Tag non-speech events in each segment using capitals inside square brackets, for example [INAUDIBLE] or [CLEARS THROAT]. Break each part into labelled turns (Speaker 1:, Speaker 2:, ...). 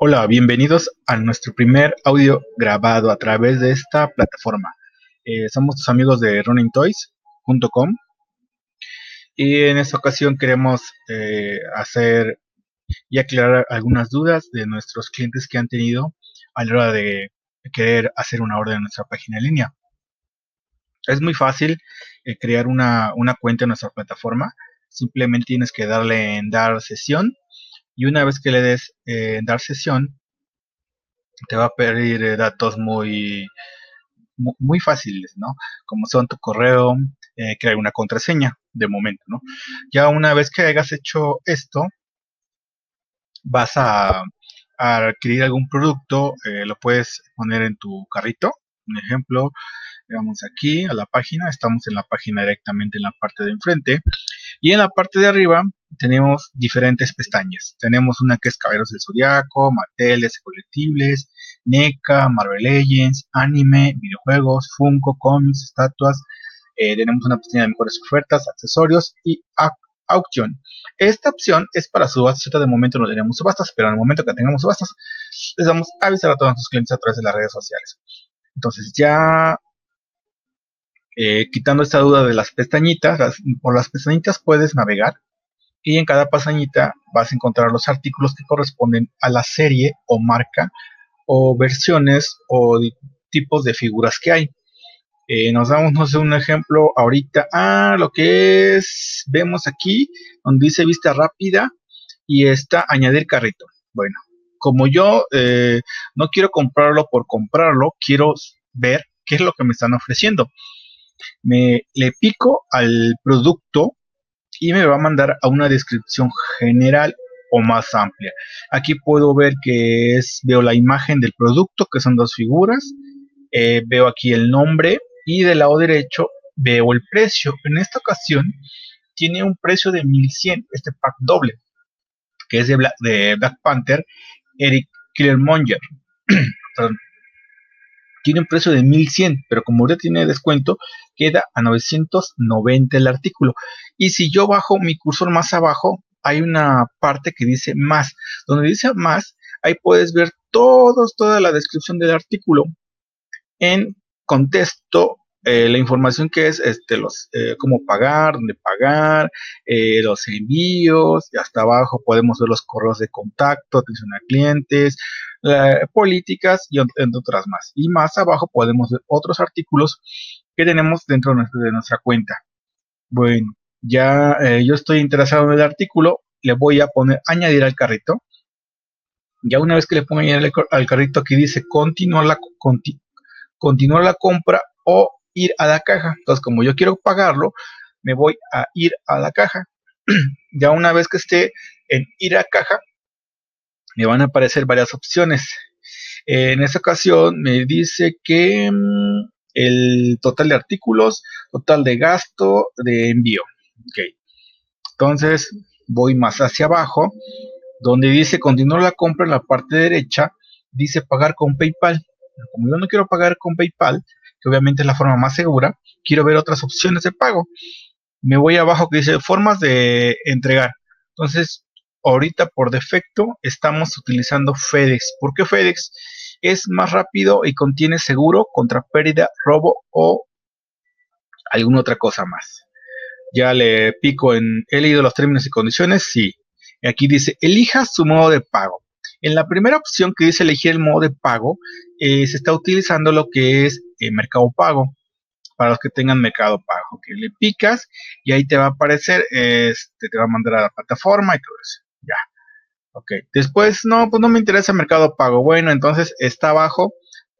Speaker 1: Hola, bienvenidos a nuestro primer audio grabado a través de esta plataforma. Eh, somos tus amigos de runningtoys.com y en esta ocasión queremos eh, hacer y aclarar algunas dudas de nuestros clientes que han tenido a la hora de querer hacer una orden en nuestra página en línea. Es muy fácil eh, crear una, una cuenta en nuestra plataforma. Simplemente tienes que darle en dar sesión y una vez que le des en dar sesión te va a pedir eh, datos muy muy fáciles, ¿no? Como son tu correo, eh, crear una contraseña de momento, ¿no? Ya una vez que hayas hecho esto, vas a, adquirir algún producto, eh, lo puedes poner en tu carrito, un ejemplo, vamos aquí a la página, estamos en la página directamente en la parte de enfrente, y en la parte de arriba tenemos diferentes pestañas. Tenemos una que es Caballeros del Zodiaco, Mateles, Colectibles, NECA, Marvel Legends, Anime, Videojuegos, Funko, Comics, Estatuas. Eh, tenemos una pestaña de mejores ofertas, accesorios y auction. Esta opción es para subastas. De momento no tenemos subastas, pero en el momento que tengamos subastas, les vamos a avisar a todos nuestros clientes a través de las redes sociales. Entonces ya eh, quitando esta duda de las pestañitas, por las pestañitas puedes navegar y en cada pestañita vas a encontrar los artículos que corresponden a la serie o marca o versiones o tipos de figuras que hay. Eh, nos damos, no sé, un ejemplo ahorita. Ah, lo que es, vemos aquí, donde dice vista rápida y está añadir carrito. Bueno, como yo eh, no quiero comprarlo por comprarlo, quiero ver qué es lo que me están ofreciendo me le pico al producto y me va a mandar a una descripción general o más amplia. Aquí puedo ver que es, veo la imagen del producto, que son dos figuras, eh, veo aquí el nombre y del lado derecho veo el precio. En esta ocasión tiene un precio de 1100, este pack doble, que es de Black, Panther, Eric Killermonger. [CLEARS THROAT] tiene un precio de 1100, pero como ahorita tiene descuento, queda a 990 el artículo. Y si yo bajo mi cursor más abajo, hay una parte que dice más. Donde dice más, ahí puedes ver todos, toda la descripción del artículo en contexto eh, la información que es este los eh, cómo pagar, dónde pagar, eh, los envíos, y hasta abajo podemos ver los correos de contacto, atención a clientes, políticas y otras más. Y más abajo podemos ver otros artículos que tenemos dentro de nuestra, cuenta. Bueno, ya yo estoy interesado en el artículo, le voy a poner añadir al carrito. Ya una vez que le pongo añadir al, carrito aquí dice continuar la, continuar la compra o ir a la caja. Entonces, como yo quiero pagarlo, me voy a ir a la caja. [CLEARS THROAT] ya una vez que esté en ir a caja, me van a aparecer varias opciones. En esta ocasión me dice que mm, el total de artículos, total de gasto de envío. Ok. Entonces voy más hacia abajo, donde dice continuar la compra en la parte derecha, dice pagar con PayPal. como yo no quiero pagar con PayPal, que obviamente es la forma más segura, quiero ver otras opciones de pago. Me voy abajo que dice formas de entregar. Entonces, ahorita por defecto estamos utilizando FedEx. ¿Por qué FedEx? Es más rápido y contiene seguro contra pérdida, robo o alguna otra cosa más. Ya le pico en he leído los términos y condiciones, sí. Aquí dice, elija su modo de pago. En la primera opción que dice elegir el modo de pago, eh, se está utilizando lo que es eh, Mercado Pago. Para los que tengan Mercado Pago, que le picas y ahí te va a aparecer, este, te va a mandar a la plataforma y todo eso. Ya. Ok. Después, no, pues no me interesa Mercado Pago. Bueno, entonces está abajo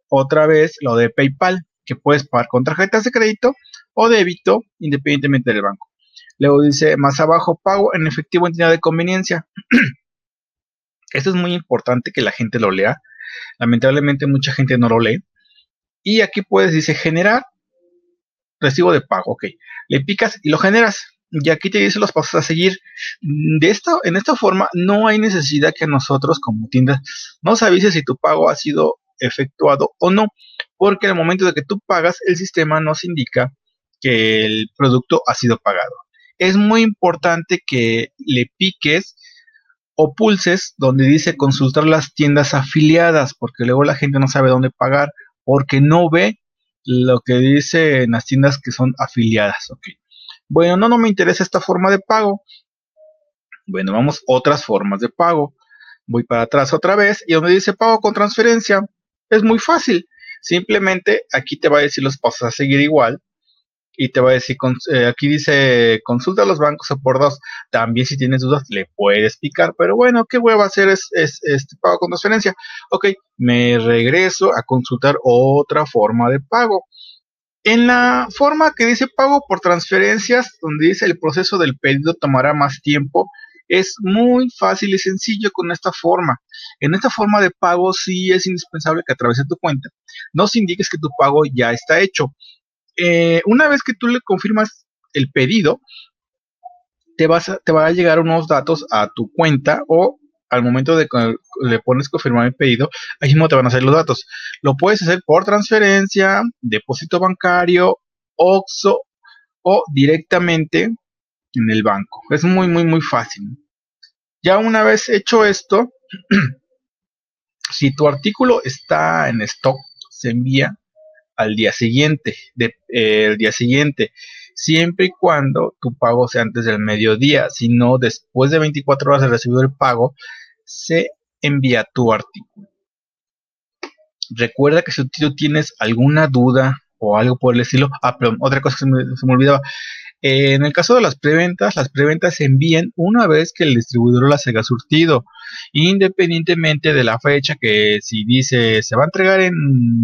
Speaker 1: otra vez lo de PayPal, que puedes pagar con tarjetas de crédito o débito, independientemente del banco. Luego dice más abajo, pago en efectivo en tienda de conveniencia. [CLEARS THROAT] Esto es muy importante que la gente lo lea. Lamentablemente mucha gente no lo lee. Y aquí puedes, dice, generar recibo de pago. Ok. Le picas y lo generas. Y aquí te dice los pasos a seguir. De esta, en esta forma no hay necesidad que nosotros como tienda nos avise si tu pago ha sido efectuado o no. Porque en el momento de que tú pagas, el sistema nos indica que el producto ha sido pagado. Es muy importante que le piques o pulses donde dice consultar las tiendas afiliadas, porque luego la gente no sabe dónde pagar, porque no ve lo que dice en las tiendas que son afiliadas. Okay. Bueno, no, no me interesa esta forma de pago. Bueno, vamos otras formas de pago. Voy para atrás otra vez y donde dice pago con transferencia, es muy fácil. Simplemente aquí te va a decir los pasos a seguir igual y te va a decir, eh, aquí dice, consulta los bancos o por dos. También si tienes dudas, le puedes picar, pero bueno, ¿qué voy a hacer es, es, este pago con transferencia? Ok, me regreso a consultar otra forma de pago. En la forma que dice pago por transferencias, donde dice el proceso del pedido tomará más tiempo, es muy fácil y sencillo con esta forma. En esta forma de pago sí es indispensable que a tu cuenta nos indiques que tu pago ya está hecho. Eh, una vez que tú le confirmas el pedido, te, vas te va a llegar unos datos a tu cuenta o al momento de que le pones confirmar el pedido, ahí mismo te van a hacer los datos. Lo puedes hacer por transferencia, depósito bancario, OXO o directamente en el banco. Es muy, muy, muy fácil. Ya una vez hecho esto, [CLEARS THROAT] si tu artículo está en stock, se envía al día siguiente, eh, el día siguiente, siempre y cuando tu pago sea antes del mediodía, si no después de 24 horas de recibir el pago, se envía tu artículo. Recuerda que si tú tienes alguna duda o algo por el estilo, ah, perdón, otra cosa que se me olvidaba, eh, en el caso de las preventas, las preventas se envían una vez que el distribuidor las haya surtido, independientemente de la fecha que si dice se va a entregar en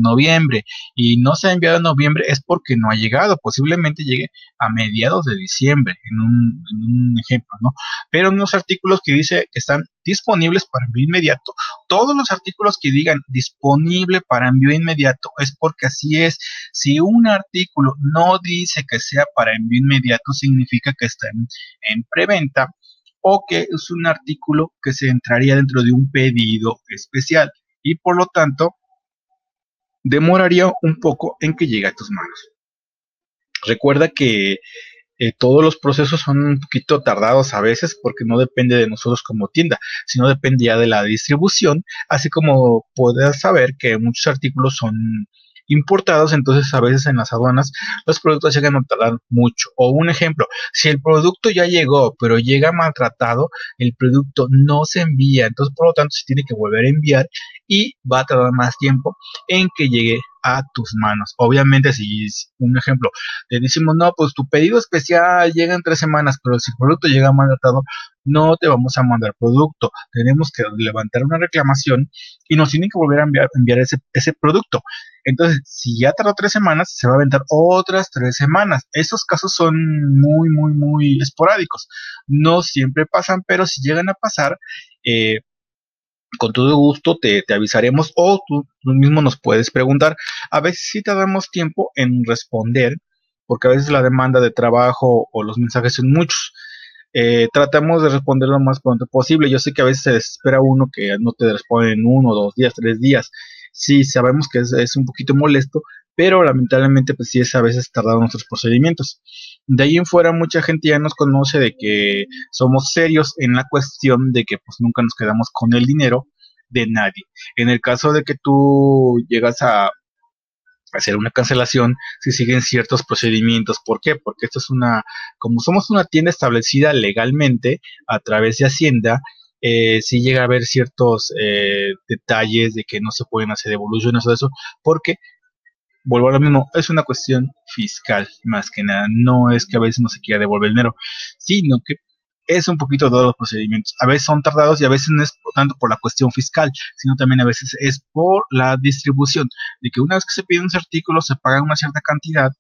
Speaker 1: noviembre y no se ha enviado en noviembre es porque no ha llegado, posiblemente llegue a mediados de diciembre, en un, en un ejemplo, ¿no? Pero en los artículos que dice que están disponibles para envío inmediato, todos los artículos que digan disponible para envío inmediato es porque así es. Si un artículo no dice que sea para envío inmediato, significa que está en, preventa o que es un artículo que se entraría dentro de un pedido especial y por lo tanto demoraría un poco en que llegue a tus manos. Recuerda que eh, todos los procesos son un poquito tardados a veces porque no depende de nosotros como tienda, sino depende ya de la distribución, así como puedes saber que muchos artículos son importados, entonces a veces en las aduanas los productos llegan a tardar mucho. O un ejemplo, si el producto ya llegó, pero llega maltratado, el producto no se envía, entonces por lo tanto se tiene que volver a enviar y va a tardar más tiempo en que llegue a tus manos. Obviamente, si un ejemplo, te decimos, no, pues tu pedido especial llega en tres semanas, pero si el producto llega maltratado, no te vamos a mandar producto. Tenemos que levantar una reclamación y nos tienen que volver a enviar, ese, ese producto. Entonces, si ya tardó tres semanas, se va a aventar otras tres semanas. Esos casos son muy, muy, muy esporádicos. No siempre pasan, pero si llegan a pasar, eh, con todo gusto te, avisaremos o tú, mismo nos puedes preguntar. A veces sí damos tiempo en responder, porque a veces la demanda de trabajo o los mensajes son muchos. Eh, tratamos de responder lo más pronto posible. Yo sé que a veces se desespera uno que no te responde en uno, dos días, tres días. Sí, sabemos que es, un poquito molesto, pero lamentablemente pues sí es a veces tardado nuestros procedimientos. De ahí en fuera mucha gente ya nos conoce de que somos serios en la cuestión de que pues nunca nos quedamos con el dinero de nadie. En el caso de que tú llegas a hacer una cancelación si siguen ciertos procedimientos. ¿Por qué? Porque esto es una, como somos una tienda establecida legalmente a través de Hacienda, eh, si llega a haber ciertos eh, detalles de que no se pueden hacer devoluciones o eso, porque vuelvo a lo mismo, es una cuestión fiscal más que nada, no es que a veces no se quiera devolver el dinero, sino que es un poquito todos los procedimientos. A veces son tardados y a veces no es tanto por la cuestión fiscal, sino también a veces es por la distribución, de que una vez que se piden un artículo se paga una cierta cantidad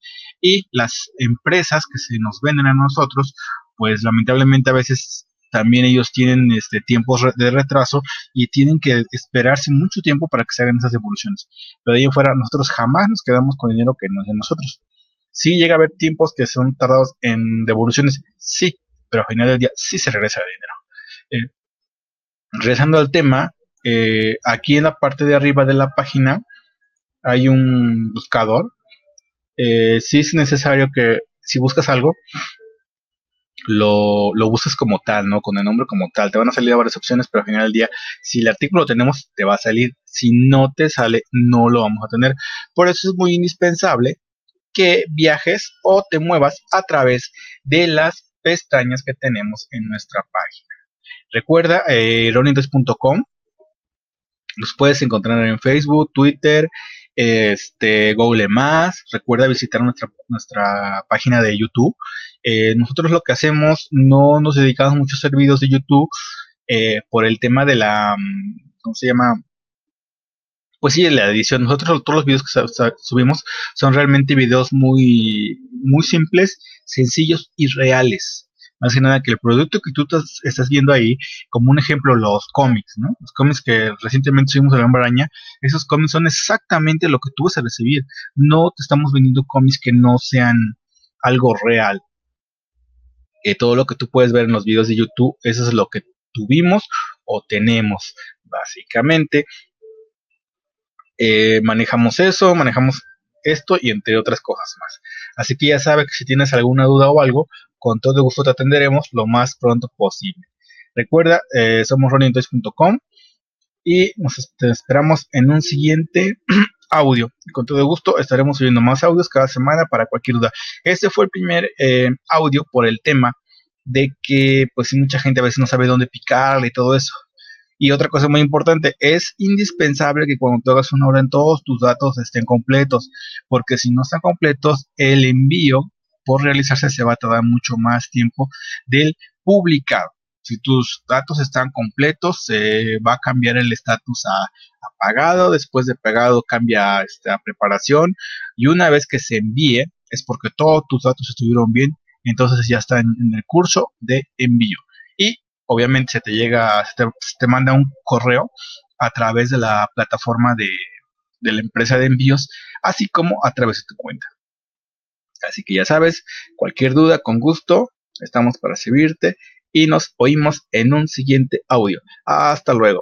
Speaker 1: y las empresas que se nos venden a nosotros, pues lamentablemente a veces también ellos tienen este, tiempos de retraso y tienen que esperarse mucho tiempo para que se hagan esas devoluciones. Pero de ahí en fuera, nosotros jamás nos quedamos con dinero que no es de nosotros. Sí llega a haber tiempos que son tardados en devoluciones, sí, pero al final del día sí se regresa el dinero. Eh, regresando al tema, eh, aquí en la parte de arriba de la página hay un buscador. Eh, sí es necesario que si buscas algo, lo, lo busques como tal, ¿no? Con el nombre como tal. Te van a salir varias opciones, pero al final del día, si el artículo lo tenemos, te va a salir. Si no te sale, no lo vamos a tener. Por eso es muy indispensable que viajes o te muevas a través de las pestañas que tenemos en nuestra página. Recuerda, eh, los puedes encontrar en Facebook, Twitter, este, Google Más. Recuerda visitar nuestra, nuestra página de YouTube. Eh, nosotros lo que hacemos, no nos dedicamos mucho a hacer videos de YouTube eh, por el tema de la, mm, ¿cómo se llama? Pues sí, la edición. Nosotros todos los videos que subimos son realmente videos muy, muy simples, sencillos y reales. Más que nada que el producto que tú estás viendo ahí, como un ejemplo, los cómics, ¿no? Los cómics que recientemente subimos a la Araña, esos cómics son exactamente lo que tú vas a recibir. No te estamos vendiendo cómics que no sean algo real. Que todo lo que tú puedes ver en los videos de YouTube, eso es lo que tuvimos o tenemos, básicamente. Eh, manejamos eso, manejamos esto y entre otras cosas más. Así que ya sabes que si tienes alguna duda o algo, con todo gusto te atenderemos lo más pronto posible. Recuerda, eh, somos ronintoys.com y nos esperamos en un siguiente [CLEARS THROAT] audio. Con todo gusto estaremos subiendo más audios cada semana para cualquier duda. Este fue el primer eh, audio por el tema de que pues mucha gente a veces no sabe dónde picarle y todo eso. Y otra cosa muy importante, es indispensable que cuando tú hagas una orden todos tus datos estén completos, porque si no están completos, el envío por realizarse se va a tardar mucho más tiempo del publicado. Si tus datos están completos, se va a cambiar el estatus a apagado, después de pagado cambia este, a preparación y una vez que se envíe es porque todos tus datos estuvieron bien, entonces ya están en el curso de envío. Y obviamente se te llega, se te, manda un correo a través de la plataforma de, de la empresa de envíos, así como a través de tu cuenta. Así que ya sabes, cualquier duda, con gusto, estamos para servirte y nos oímos en un siguiente audio. Hasta luego.